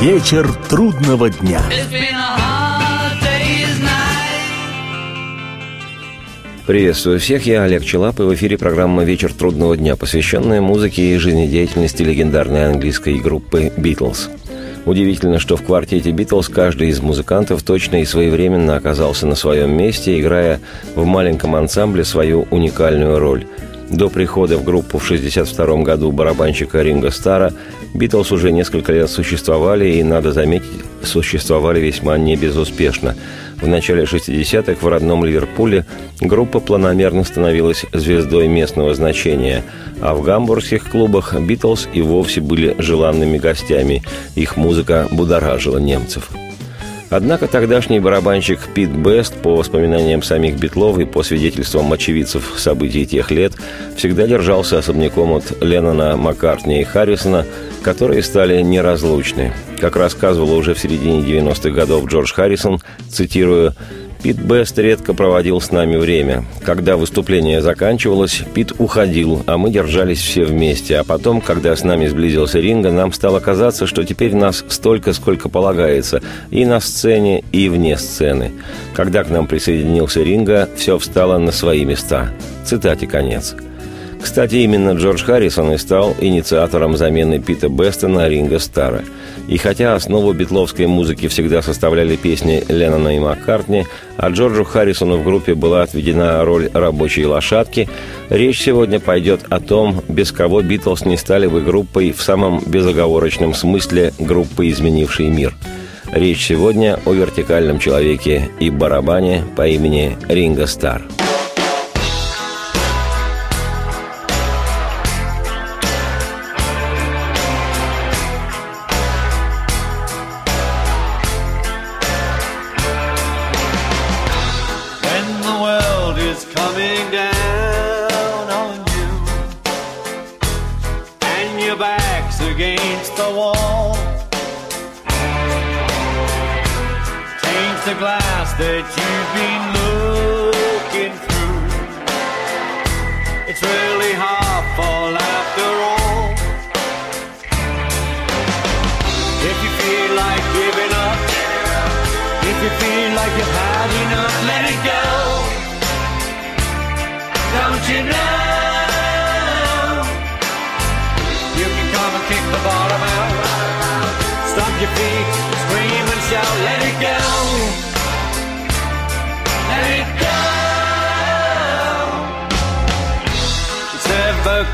Вечер трудного дня. Приветствую всех, я Олег Челап, и в эфире программа «Вечер трудного дня», посвященная музыке и жизнедеятельности легендарной английской группы «Битлз». Удивительно, что в квартете «Битлз» каждый из музыкантов точно и своевременно оказался на своем месте, играя в маленьком ансамбле свою уникальную роль. До прихода в группу в 1962 году барабанщика Ринга Стара Битлз уже несколько лет существовали и, надо заметить, существовали весьма небезуспешно. В начале 60-х в родном Ливерпуле группа планомерно становилась звездой местного значения, а в гамбургских клубах Битлз и вовсе были желанными гостями. Их музыка будоражила немцев. Однако тогдашний барабанщик Пит Бест, по воспоминаниям самих Битлов и по свидетельствам очевидцев событий тех лет, всегда держался особняком от Леннона, Маккартни и Харрисона, которые стали неразлучны. Как рассказывал уже в середине 90-х годов Джордж Харрисон, цитирую, Пит Бест редко проводил с нами время. Когда выступление заканчивалось, Пит уходил, а мы держались все вместе. А потом, когда с нами сблизился Ринга, нам стало казаться, что теперь нас столько, сколько полагается, и на сцене, и вне сцены. Когда к нам присоединился Ринга, все встало на свои места. Цитате конец. Кстати, именно Джордж Харрисон и стал инициатором замены Пита Беста на Ринга Стара. И хотя основу битловской музыки всегда составляли песни Леннона и Маккартни, а Джорджу Харрисону в группе была отведена роль рабочей лошадки, речь сегодня пойдет о том, без кого Битлз не стали бы группой в самом безоговорочном смысле группы, изменившей мир. Речь сегодня о вертикальном человеке и барабане по имени Ринго Стар.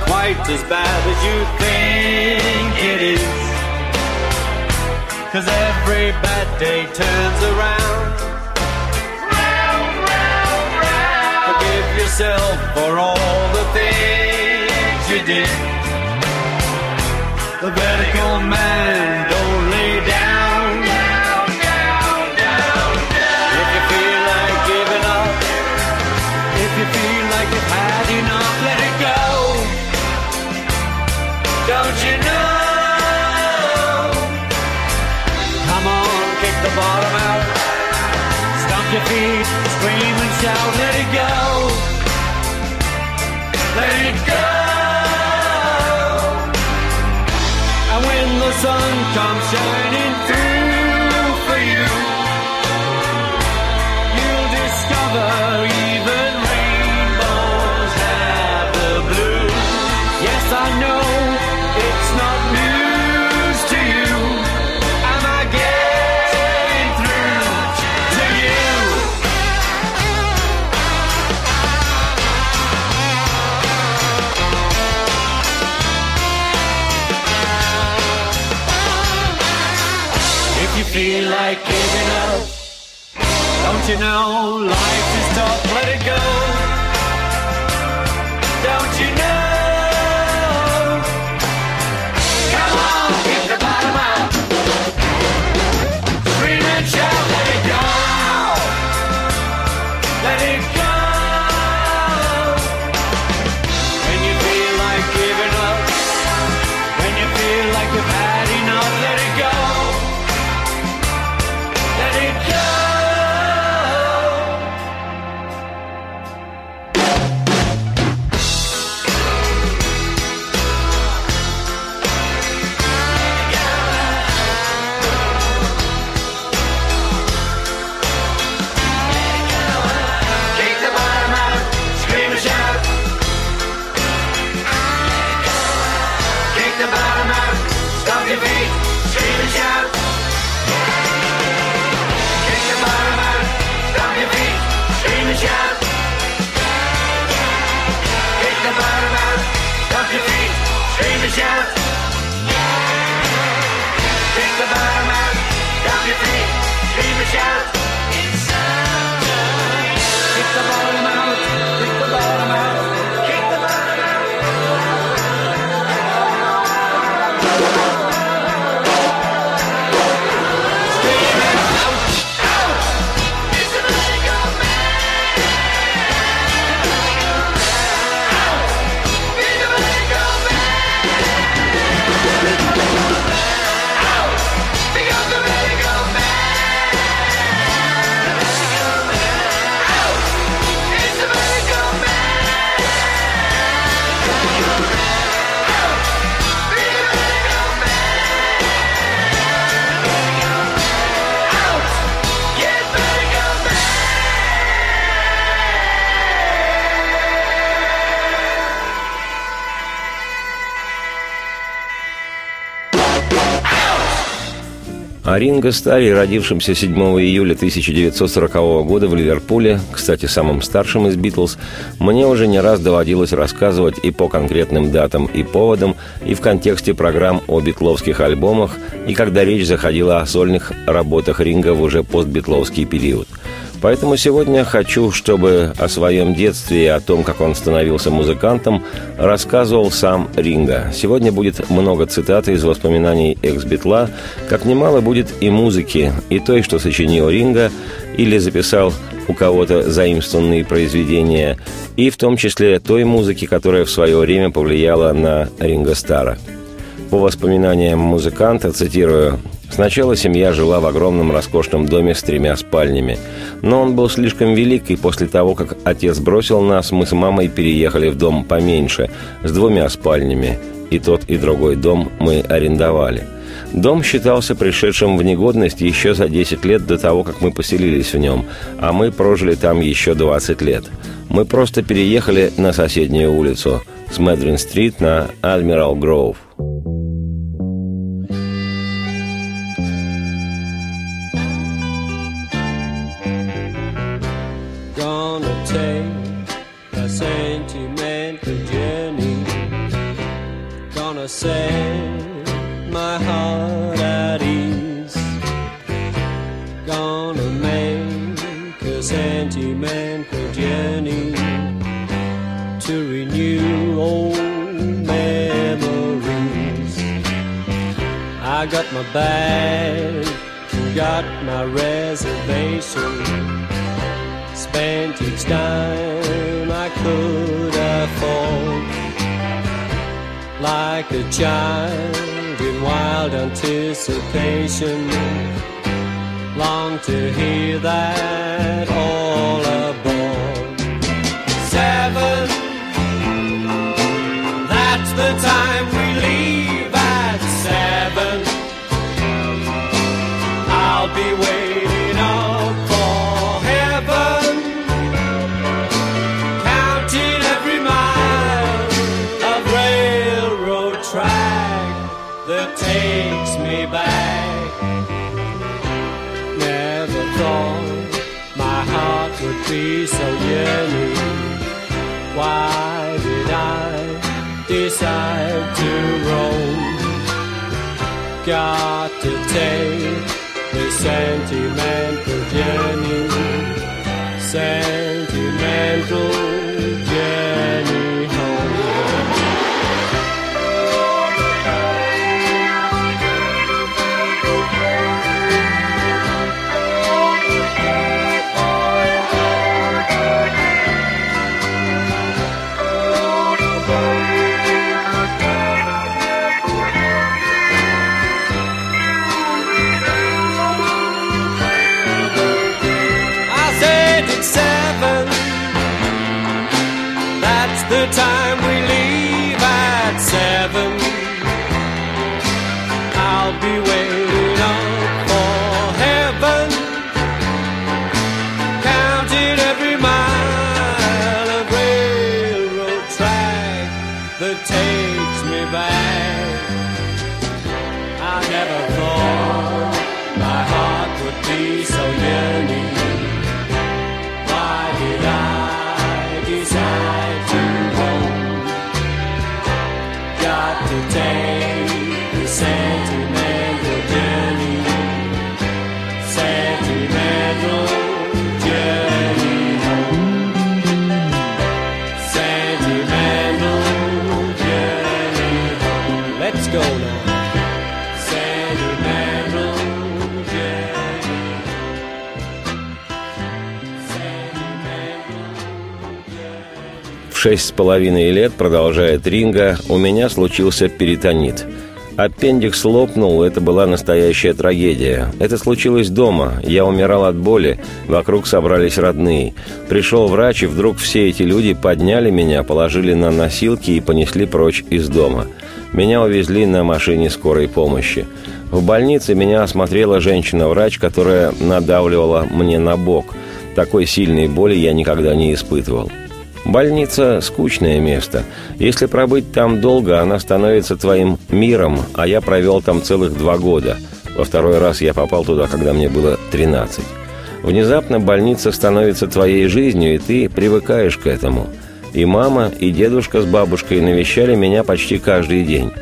Quite as bad as you think it is. Cause every bad day turns around. Round, round, round. Forgive yourself for all the things you did. The vertical man, Feet, scream and shout, let it go. Let it go. And when the sun comes shining through you know life is tough? Let it go. О Ринго Старре, родившемся 7 июля 1940 года в Ливерпуле, кстати, самым старшим из «Битлз», мне уже не раз доводилось рассказывать и по конкретным датам и поводам, и в контексте программ о битловских альбомах, и когда речь заходила о сольных работах Ринга в уже постбитловский период – Поэтому сегодня хочу, чтобы о своем детстве и о том, как он становился музыкантом, рассказывал сам Ринга. Сегодня будет много цитат из воспоминаний экс-битла, как немало будет и музыки, и той, что сочинил Ринга, или записал у кого-то заимствованные произведения, и в том числе той музыки, которая в свое время повлияла на Ринга Стара. По воспоминаниям музыканта, цитирую, Сначала семья жила в огромном роскошном доме с тремя спальнями. Но он был слишком велик, и после того, как отец бросил нас, мы с мамой переехали в дом поменьше, с двумя спальнями. И тот, и другой дом мы арендовали. Дом считался пришедшим в негодность еще за 10 лет до того, как мы поселились в нем, а мы прожили там еще 20 лет. Мы просто переехали на соседнюю улицу с Мэдрин-стрит на Адмирал Гроув. Set my heart at ease. Gonna make a sentimental journey to renew old memories. I got my bag, got my reservation spent each time I could afford. Like a child in wild anticipation, long to hear that all шесть с половиной лет, продолжает Ринга, у меня случился перитонит. Аппендикс лопнул, это была настоящая трагедия. Это случилось дома. Я умирал от боли, вокруг собрались родные. Пришел врач, и вдруг все эти люди подняли меня, положили на носилки и понесли прочь из дома. Меня увезли на машине скорой помощи. В больнице меня осмотрела женщина-врач, которая надавливала мне на бок. Такой сильной боли я никогда не испытывал. Больница – скучное место. Если пробыть там долго, она становится твоим миром, а я провел там целых два года. Во второй раз я попал туда, когда мне было 13. Внезапно больница становится твоей жизнью, и ты привыкаешь к этому. И мама, и дедушка с бабушкой навещали меня почти каждый день.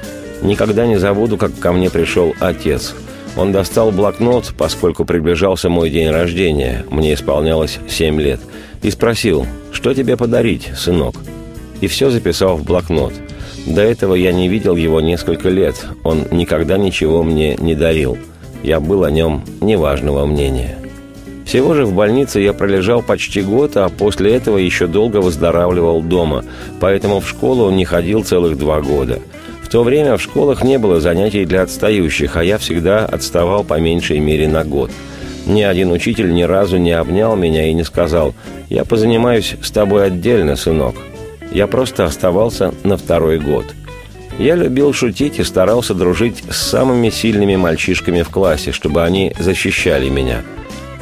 Никогда не забуду, как ко мне пришел отец. Он достал блокнот, поскольку приближался мой день рождения, мне исполнялось 7 лет, и спросил – «Что тебе подарить, сынок?» И все записал в блокнот. До этого я не видел его несколько лет. Он никогда ничего мне не дарил. Я был о нем неважного мнения. Всего же в больнице я пролежал почти год, а после этого еще долго выздоравливал дома, поэтому в школу не ходил целых два года. То время в школах не было занятий для отстающих, а я всегда отставал по меньшей мере на год – ни один учитель ни разу не обнял меня и не сказал «Я позанимаюсь с тобой отдельно, сынок». Я просто оставался на второй год. Я любил шутить и старался дружить с самыми сильными мальчишками в классе, чтобы они защищали меня.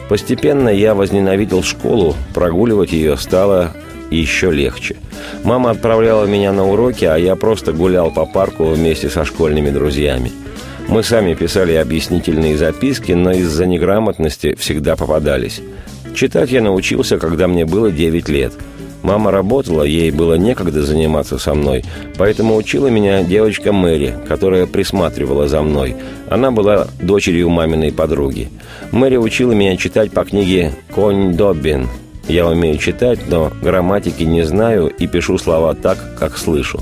Постепенно я возненавидел школу, прогуливать ее стало еще легче. Мама отправляла меня на уроки, а я просто гулял по парку вместе со школьными друзьями – мы сами писали объяснительные записки, но из-за неграмотности всегда попадались. Читать я научился, когда мне было 9 лет. Мама работала, ей было некогда заниматься со мной, поэтому учила меня девочка Мэри, которая присматривала за мной. Она была дочерью маминой подруги. Мэри учила меня читать по книге «Конь Доббин». Я умею читать, но грамматики не знаю и пишу слова так, как слышу.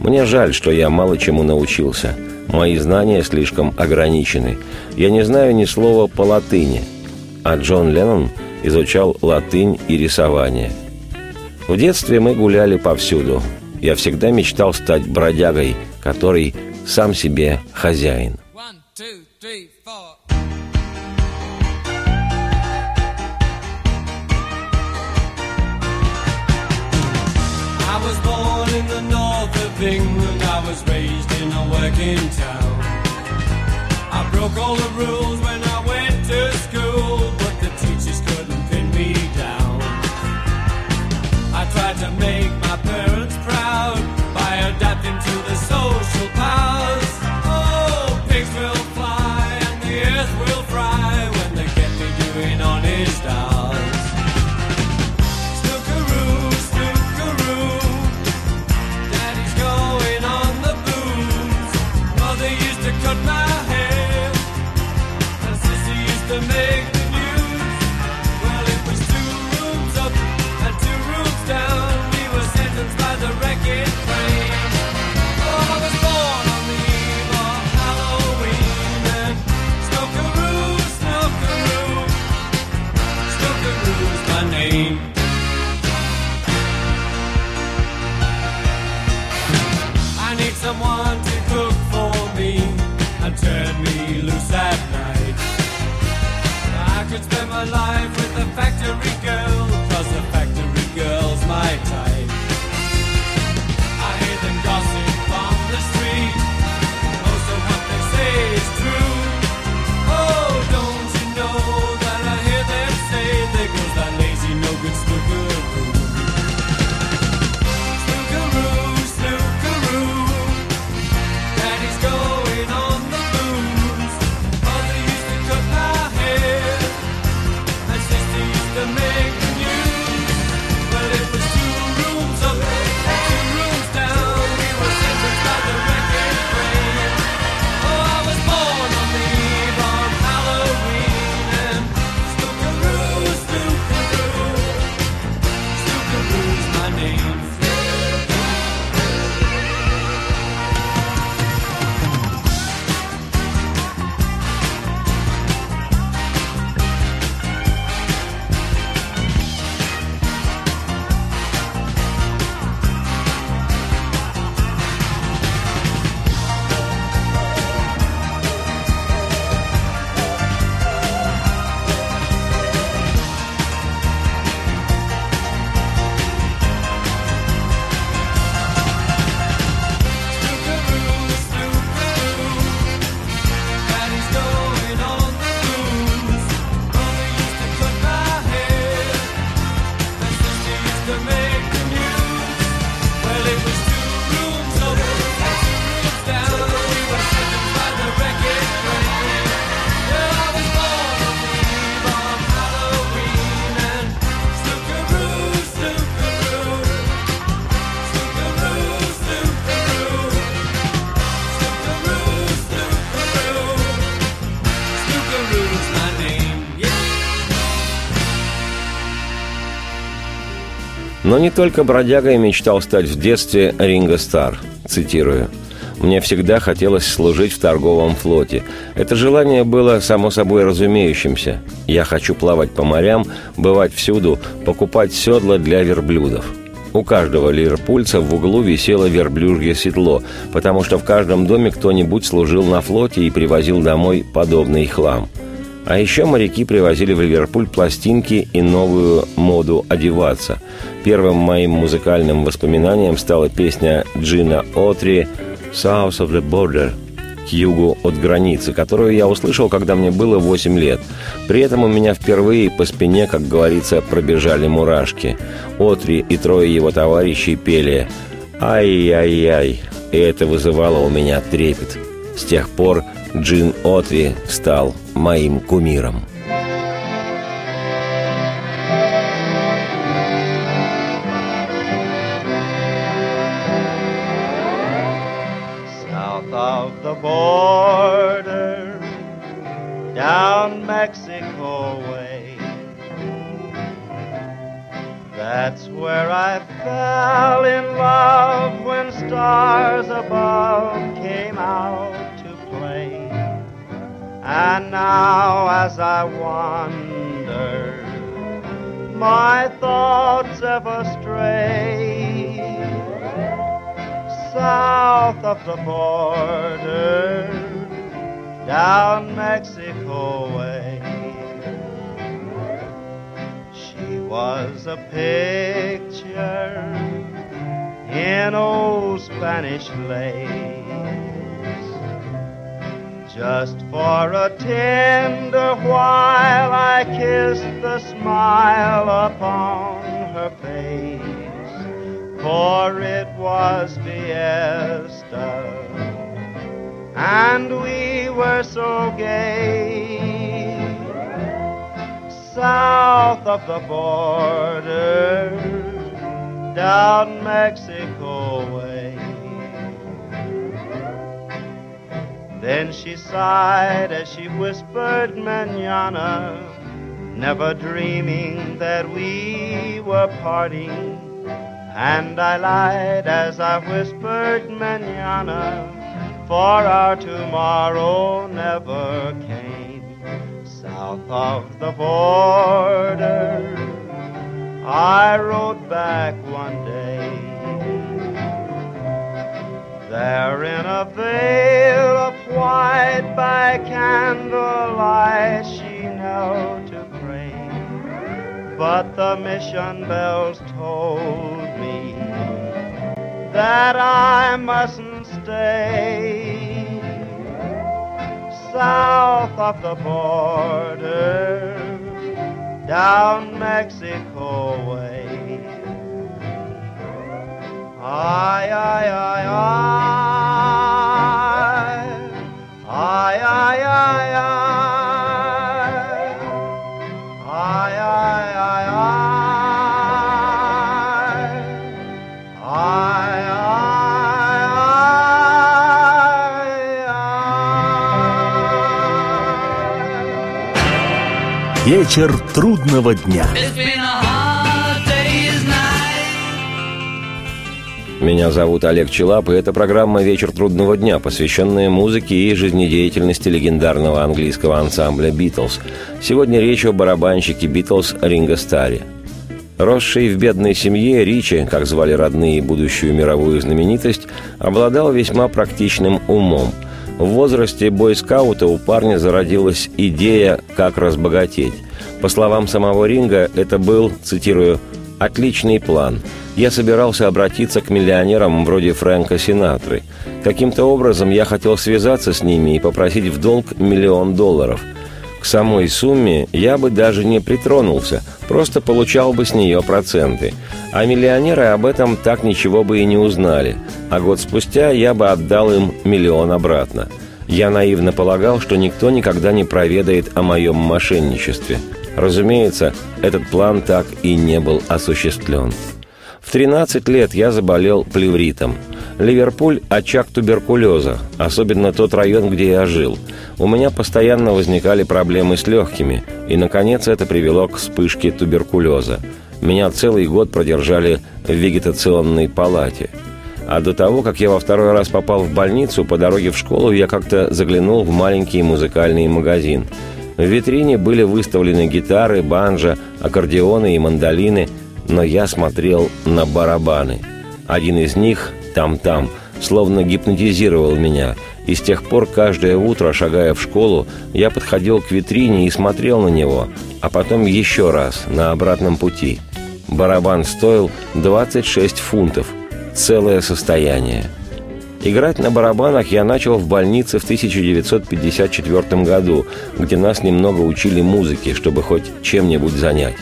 Мне жаль, что я мало чему научился – Мои знания слишком ограничены. Я не знаю ни слова по латыни. А Джон Леннон изучал латынь и рисование. В детстве мы гуляли повсюду. Я всегда мечтал стать бродягой, который сам себе хозяин. North of I was raised in a working town. I broke all the rules Но не только бродягой мечтал стать в детстве Ринго Стар, цитирую. «Мне всегда хотелось служить в торговом флоте. Это желание было само собой разумеющимся. Я хочу плавать по морям, бывать всюду, покупать седла для верблюдов. У каждого ливерпульца в углу висело верблюжье седло, потому что в каждом доме кто-нибудь служил на флоте и привозил домой подобный хлам. А еще моряки привозили в Ливерпуль пластинки и новую моду одеваться. Первым моим музыкальным воспоминанием стала песня Джина Отри «South of the Border» к югу от границы, которую я услышал, когда мне было 8 лет. При этом у меня впервые по спине, как говорится, пробежали мурашки. Отри и трое его товарищей пели «Ай-яй-яй», и это вызывало у меня трепет. С тех пор Джин Отри стал моим кумиром. south of the border, down Mexico way. That's where I fell in love when stars above came out. And now as I wander, my thoughts ever stray south of the border, down Mexico way. She was a picture in old Spanish lace. Just for a tender while I kissed the smile upon her face for it was fiesta, and we were so gay. South of the border, down Mexico Then she sighed as she whispered manana, never dreaming that we were parting. And I lied as I whispered manana, for our tomorrow never came. South of the border, I rode back one day. There in a veil of white by candlelight she knelt to pray. But the mission bells told me that I mustn't stay south of the border, down Mexico way. Ay, ay, ay, ay, ay, ay, ay, ay. Ay, ay, ay, ay. Ay, ay, ay. Вечер трудного дня. It's been a Меня зовут Олег Челап, и это программа «Вечер трудного дня», посвященная музыке и жизнедеятельности легендарного английского ансамбля «Битлз». Сегодня речь о барабанщике «Битлз» Ринго Старре. Росший в бедной семье, Ричи, как звали родные будущую мировую знаменитость, обладал весьма практичным умом. В возрасте бойскаута у парня зародилась идея, как разбогатеть. По словам самого Ринга, это был, цитирую, «отличный план». Я собирался обратиться к миллионерам вроде Фрэнка Синатры. Каким-то образом я хотел связаться с ними и попросить в долг миллион долларов. К самой сумме я бы даже не притронулся, просто получал бы с нее проценты. А миллионеры об этом так ничего бы и не узнали. А год спустя я бы отдал им миллион обратно. Я наивно полагал, что никто никогда не проведает о моем мошенничестве. Разумеется, этот план так и не был осуществлен. В 13 лет я заболел плевритом. Ливерпуль – очаг туберкулеза, особенно тот район, где я жил. У меня постоянно возникали проблемы с легкими, и, наконец, это привело к вспышке туберкулеза. Меня целый год продержали в вегетационной палате. А до того, как я во второй раз попал в больницу, по дороге в школу я как-то заглянул в маленький музыкальный магазин. В витрине были выставлены гитары, банджо, аккордеоны и мандолины, но я смотрел на барабаны. Один из них, там-там, словно гипнотизировал меня, и с тех пор каждое утро, шагая в школу, я подходил к витрине и смотрел на него, а потом еще раз, на обратном пути. Барабан стоил 26 фунтов. Целое состояние. Играть на барабанах я начал в больнице в 1954 году, где нас немного учили музыке, чтобы хоть чем-нибудь занять.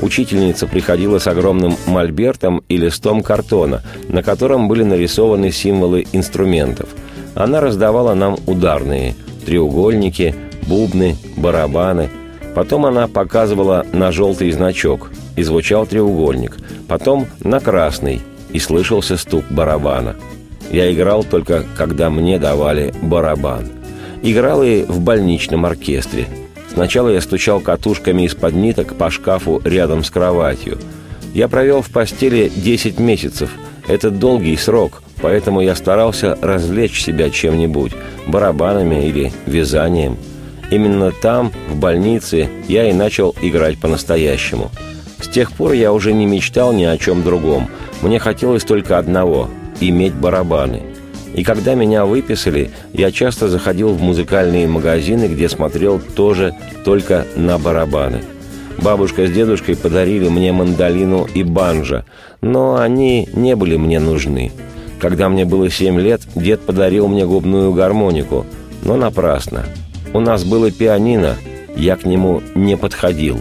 Учительница приходила с огромным мольбертом и листом картона, на котором были нарисованы символы инструментов. Она раздавала нам ударные – треугольники, бубны, барабаны. Потом она показывала на желтый значок, и звучал треугольник. Потом на красный, и слышался стук барабана. Я играл только, когда мне давали барабан. Играл и в больничном оркестре – Сначала я стучал катушками из-под ниток по шкафу рядом с кроватью. Я провел в постели 10 месяцев. Это долгий срок, поэтому я старался развлечь себя чем-нибудь, барабанами или вязанием. Именно там, в больнице, я и начал играть по-настоящему. С тех пор я уже не мечтал ни о чем другом. Мне хотелось только одного – иметь барабаны – и когда меня выписали, я часто заходил в музыкальные магазины, где смотрел тоже только на барабаны. Бабушка с дедушкой подарили мне мандолину и банджо, но они не были мне нужны. Когда мне было семь лет, дед подарил мне губную гармонику, но напрасно. У нас было пианино, я к нему не подходил.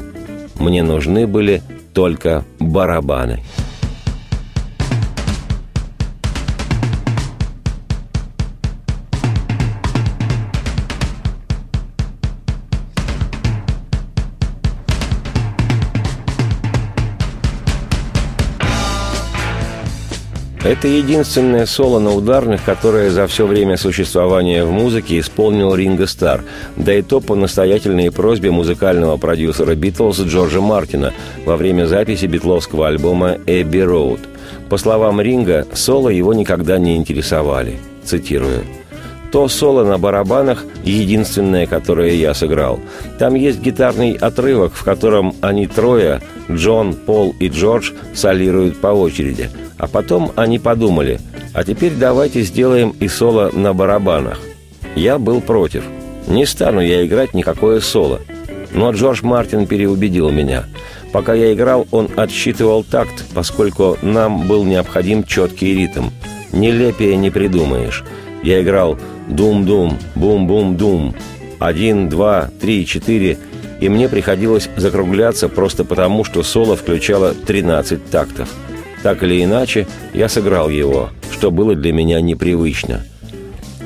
Мне нужны были только барабаны. Это единственное соло на ударных, которое за все время существования в музыке исполнил Ринго Стар, да и то по настоятельной просьбе музыкального продюсера «Битлз» Джорджа Мартина во время записи битловского альбома «Эбби Роуд». По словам Ринга, соло его никогда не интересовали. Цитирую. То соло на барабанах – единственное, которое я сыграл. Там есть гитарный отрывок, в котором они трое, Джон, Пол и Джордж, солируют по очереди – а потом они подумали, а теперь давайте сделаем и соло на барабанах. Я был против. Не стану я играть никакое соло. Но Джордж Мартин переубедил меня. Пока я играл, он отсчитывал такт, поскольку нам был необходим четкий ритм. Нелепее не придумаешь. Я играл «дум-дум», «бум-бум-дум», «один», «два», «три», «четыре», и мне приходилось закругляться просто потому, что соло включало 13 тактов – так или иначе, я сыграл его, что было для меня непривычно.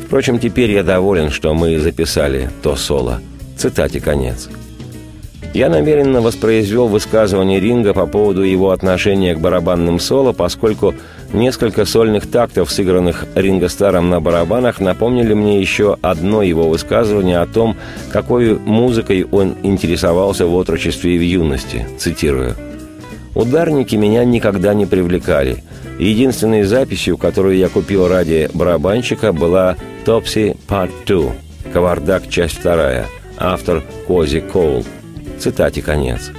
Впрочем, теперь я доволен, что мы записали то соло. Цитате конец. Я намеренно воспроизвел высказывание Ринга по поводу его отношения к барабанным соло, поскольку несколько сольных тактов, сыгранных Ринго Старом на барабанах, напомнили мне еще одно его высказывание о том, какой музыкой он интересовался в отрочестве и в юности. Цитирую. Ударники меня никогда не привлекали. Единственной записью, которую я купил ради барабанщика, была «Топси Part 2» «Кавардак. Часть вторая», автор Кози Коул. Цитате конец.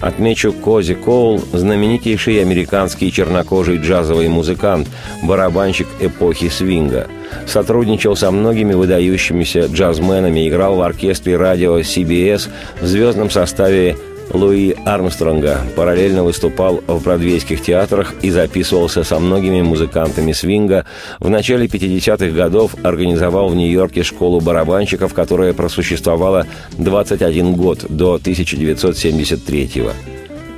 Отмечу Кози Коул – знаменитейший американский чернокожий джазовый музыкант, барабанщик эпохи свинга. Сотрудничал со многими выдающимися джазменами, играл в оркестре радио CBS в звездном составе Луи Армстронга, параллельно выступал в бродвейских театрах и записывался со многими музыкантами свинга. В начале 50-х годов организовал в Нью-Йорке школу барабанщиков, которая просуществовала 21 год до 1973 -го.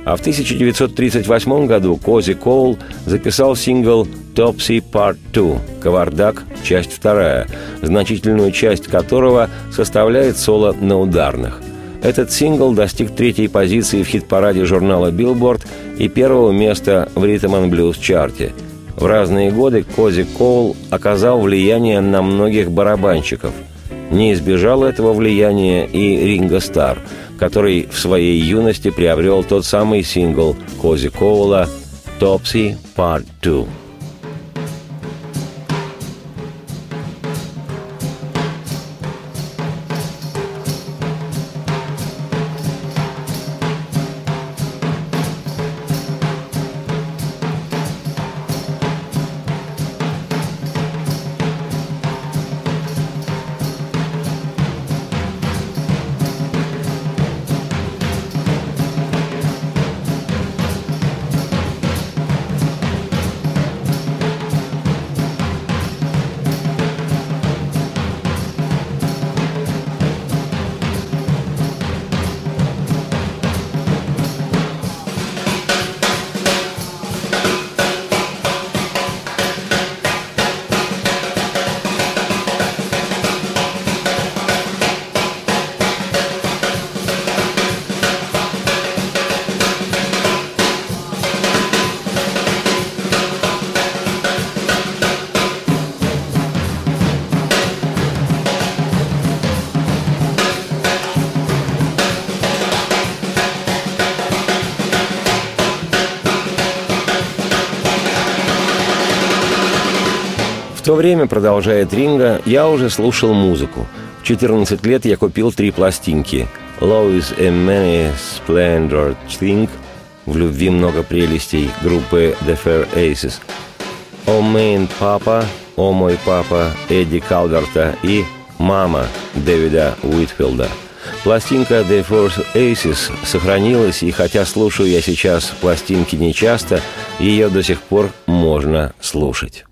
А в 1938 году Кози Коул записал сингл «Topsy Part 2» «Кавардак. Часть вторая», значительную часть которого составляет соло на ударных – этот сингл достиг третьей позиции в хит-параде журнала Billboard и первого места в Rhythm and Blues чарте. В разные годы Кози Коул оказал влияние на многих барабанщиков. Не избежал этого влияния и Ринго Стар. который в своей юности приобрел тот самый сингл Кози Коула «Topsy Part 2». То время, продолжает Ринга, я уже слушал музыку. В 14 лет я купил три пластинки. «Love is a many splendor thing» «В любви много прелестей» группы The Fair Aces. «О Мэйн Папа», «О мой папа» Эдди Калверта и «Мама» Дэвида Уитфилда. Пластинка The Four Aces сохранилась, и хотя слушаю я сейчас пластинки нечасто, ее до сих пор можно слушать.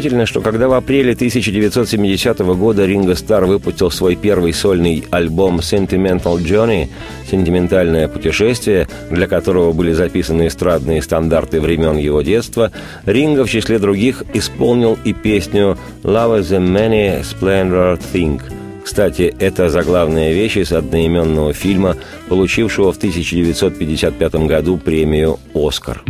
Примечательно, что когда в апреле 1970 года Ринго Стар выпустил свой первый сольный альбом «Sentimental Journey» «Сентиментальное путешествие», для которого были записаны эстрадные стандарты времен его детства, Ринго в числе других исполнил и песню «Love is a many splendor thing», кстати, это заглавная вещь из одноименного фильма, получившего в 1955 году премию «Оскар».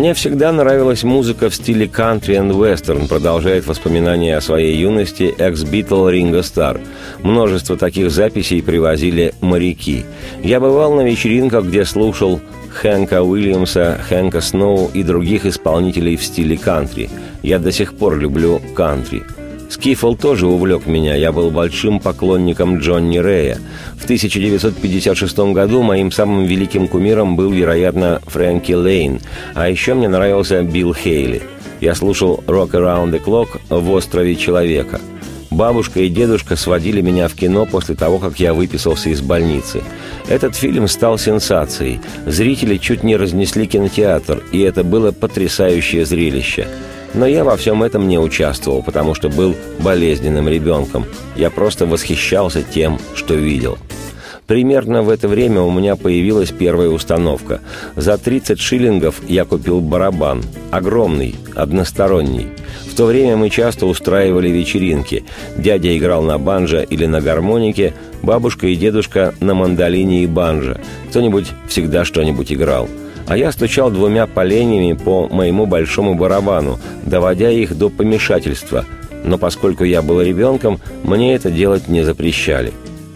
Мне всегда нравилась музыка в стиле кантри и вестерн, продолжает воспоминания о своей юности экс-битл Ринго Стар. Множество таких записей привозили моряки. Я бывал на вечеринках, где слушал Хэнка Уильямса, Хэнка Сноу и других исполнителей в стиле кантри. Я до сих пор люблю кантри. Скифл тоже увлек меня, я был большим поклонником Джонни Рэя. В 1956 году моим самым великим кумиром был, вероятно, Фрэнки Лейн, а еще мне нравился Билл Хейли. Я слушал «Rock Around the Clock» в «Острове Человека». Бабушка и дедушка сводили меня в кино после того, как я выписался из больницы. Этот фильм стал сенсацией. Зрители чуть не разнесли кинотеатр, и это было потрясающее зрелище. Но я во всем этом не участвовал, потому что был болезненным ребенком. Я просто восхищался тем, что видел. Примерно в это время у меня появилась первая установка. За 30 шиллингов я купил барабан. Огромный, односторонний. В то время мы часто устраивали вечеринки. Дядя играл на банджо или на гармонике, бабушка и дедушка на мандолине и банджо. Кто-нибудь всегда что-нибудь играл а я стучал двумя поленьями по моему большому барабану, доводя их до помешательства. Но поскольку я был ребенком, мне это делать не запрещали.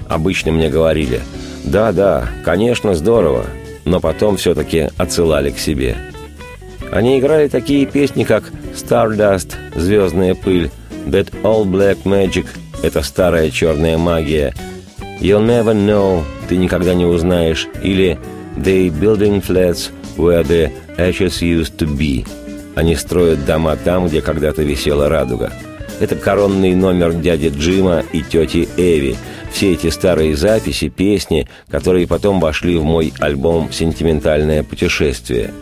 Обычно мне говорили «Да-да, конечно, здорово», но потом все-таки отсылали к себе. Они играли такие песни, как «Stardust» — «Звездная пыль», «That All Black Magic» — «Это старая черная магия», «You'll Never Know» — «Ты никогда не узнаешь» или «They Building Flats» where the ashes used to be. Они строят дома там, где когда-то висела радуга. Это коронный номер дяди Джима и тети Эви. Все эти старые записи, песни, которые потом вошли в мой альбом «Сентиментальное путешествие».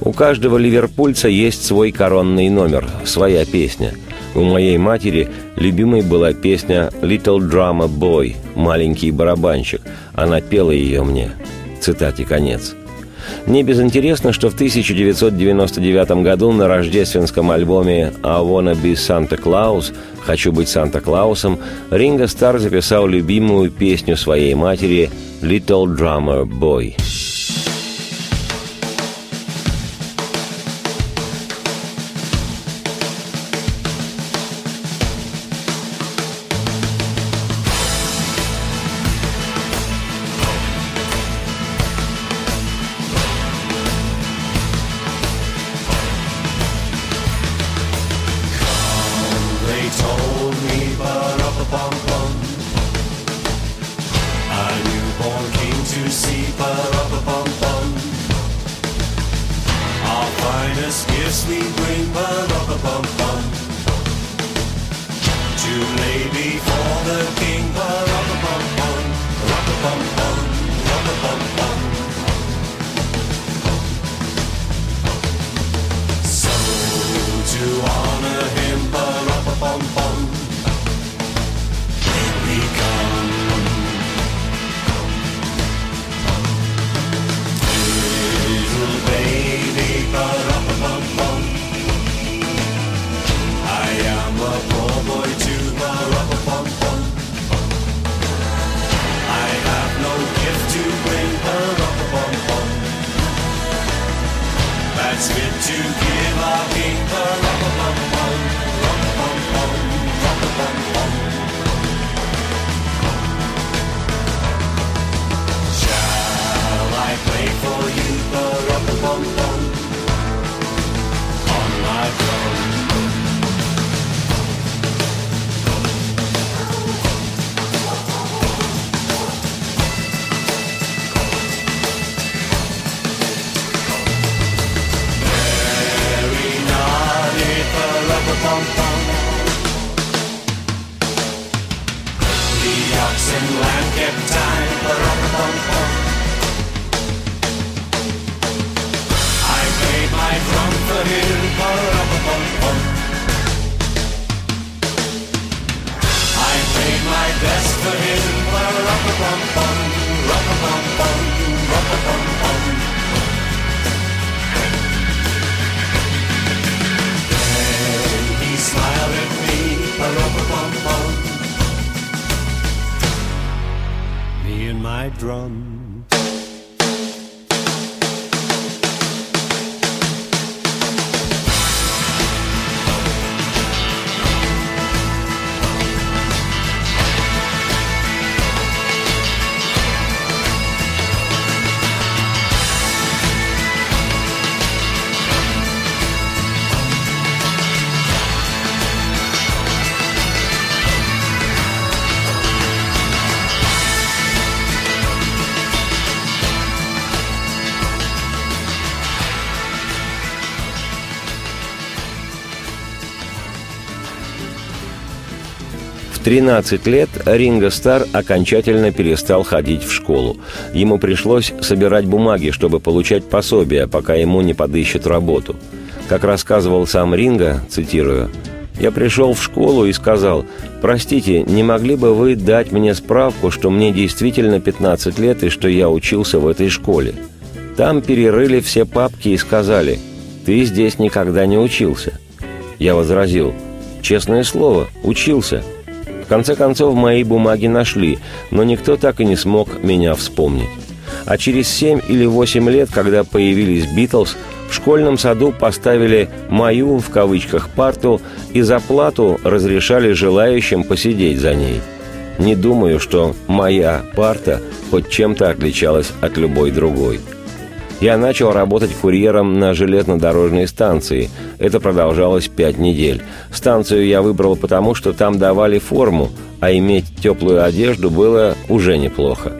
У каждого ливерпульца есть свой коронный номер, своя песня. У моей матери любимой была песня «Little Drama Boy» – «Маленький барабанщик». Она пела ее мне. Цитате конец. Не безинтересно, что в 1999 году на рождественском альбоме «I Wanna Be Santa Claus» «Хочу быть Санта-Клаусом» Ринго Стар записал любимую песню своей матери «Little Drummer Boy». 13 лет Ринго Стар окончательно перестал ходить в школу. Ему пришлось собирать бумаги, чтобы получать пособие, пока ему не подыщут работу. Как рассказывал сам Ринго, цитирую, «Я пришел в школу и сказал, простите, не могли бы вы дать мне справку, что мне действительно 15 лет и что я учился в этой школе?» Там перерыли все папки и сказали, «Ты здесь никогда не учился». Я возразил, «Честное слово, учился». В конце концов, мои бумаги нашли, но никто так и не смог меня вспомнить. А через семь или восемь лет, когда появились «Битлз», в школьном саду поставили «мою» в кавычках парту и за плату разрешали желающим посидеть за ней. Не думаю, что моя парта хоть чем-то отличалась от любой другой. Я начал работать курьером на железнодорожной станции. Это продолжалось пять недель. Станцию я выбрал потому, что там давали форму, а иметь теплую одежду было уже неплохо.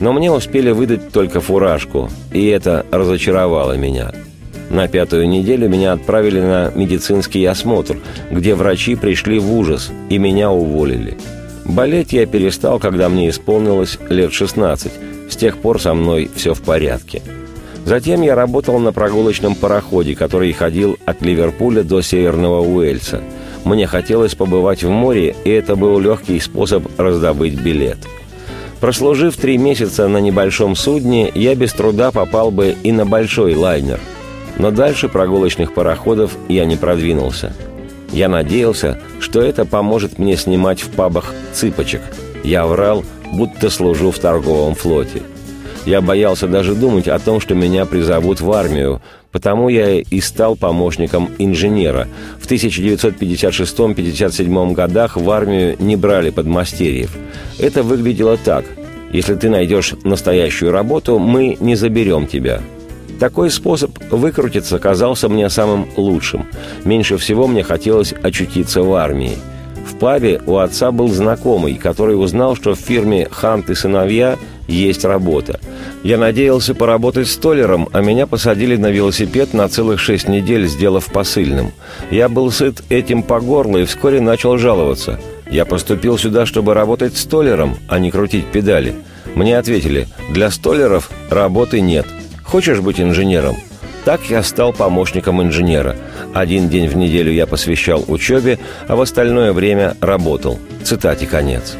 Но мне успели выдать только фуражку, и это разочаровало меня. На пятую неделю меня отправили на медицинский осмотр, где врачи пришли в ужас, и меня уволили. Болеть я перестал, когда мне исполнилось лет 16. С тех пор со мной все в порядке. Затем я работал на прогулочном пароходе, который ходил от Ливерпуля до Северного Уэльса. Мне хотелось побывать в море, и это был легкий способ раздобыть билет. Прослужив три месяца на небольшом судне, я без труда попал бы и на большой лайнер. Но дальше прогулочных пароходов я не продвинулся. Я надеялся, что это поможет мне снимать в пабах цыпочек. Я врал, будто служу в торговом флоте. Я боялся даже думать о том, что меня призовут в армию, потому я и стал помощником инженера. В 1956-57 годах в армию не брали подмастерьев. Это выглядело так. Если ты найдешь настоящую работу, мы не заберем тебя. Такой способ выкрутиться казался мне самым лучшим. Меньше всего мне хотелось очутиться в армии. В пабе у отца был знакомый, который узнал, что в фирме «Хант и сыновья» есть работа. Я надеялся поработать столером, а меня посадили на велосипед на целых шесть недель, сделав посыльным. Я был сыт этим по горло и вскоре начал жаловаться. Я поступил сюда, чтобы работать столером, а не крутить педали. Мне ответили, для столеров работы нет. Хочешь быть инженером? Так я стал помощником инженера. Один день в неделю я посвящал учебе, а в остальное время работал. Цитате конец.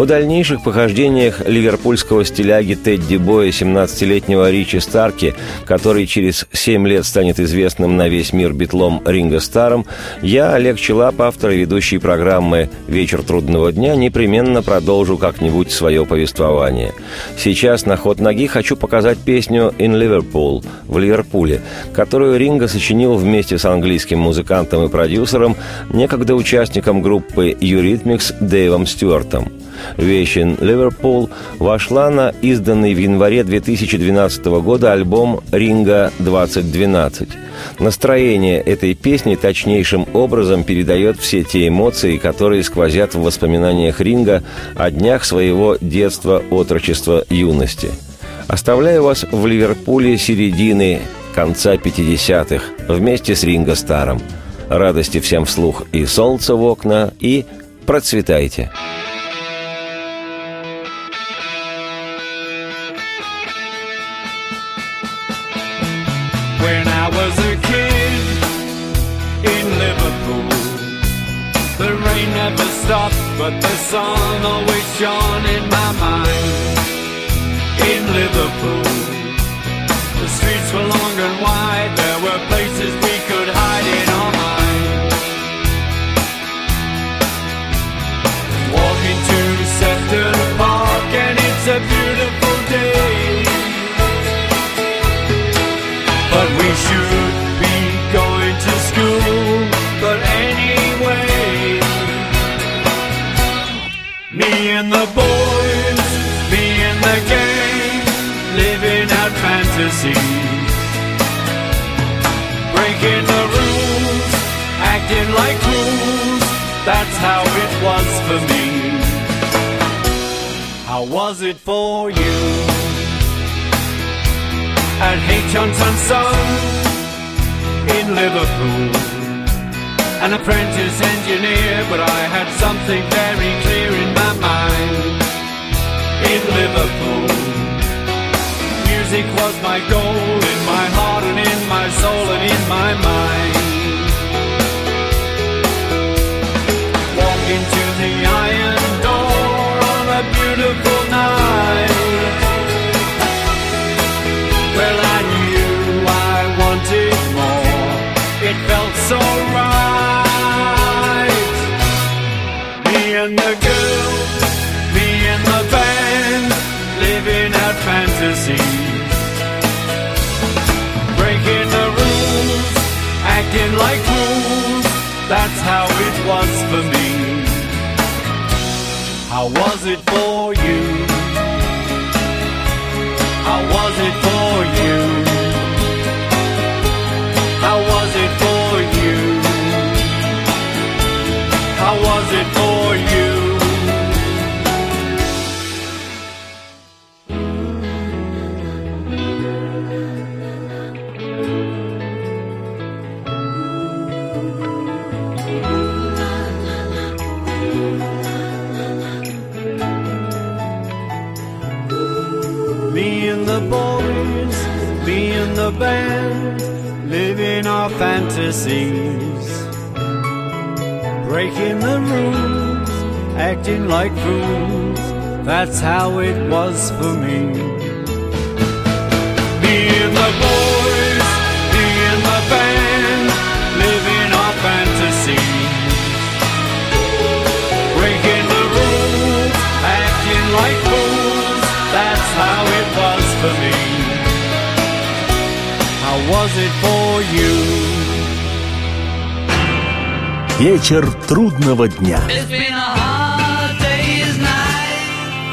О дальнейших похождениях ливерпульского стиляги Тедди Боя, 17-летнего Ричи Старки, который через 7 лет станет известным на весь мир битлом Ринго Старом, я, Олег Челап, автор и ведущий программы «Вечер трудного дня», непременно продолжу как-нибудь свое повествование. Сейчас на ход ноги хочу показать песню «In Liverpool» в Ливерпуле, которую Ринго сочинил вместе с английским музыкантом и продюсером, некогда участником группы «Eurythmics» Дэйвом Стюартом. Вещь «In Liverpool» вошла на изданный в январе 2012 года альбом «Ringo 2012». Настроение этой песни точнейшим образом передает все те эмоции, которые сквозят в воспоминаниях Ринго о днях своего детства, отрочества, юности. Оставляю вас в Ливерпуле середины, конца 50-х, вместе с Ринго Старом. Радости всем вслух и солнца в окна, и процветайте! When song. It for you? At H. Johnson Son in Liverpool, an apprentice engineer, but I had something very clear in my mind. In Liverpool, music was my goal, in my heart and in my soul and in my mind. Walk into How was it for you? Band, living our fantasies. Breaking the rules, acting like fools, that's how it was for me. Me and the boys, was it for you? Вечер трудного дня. It's been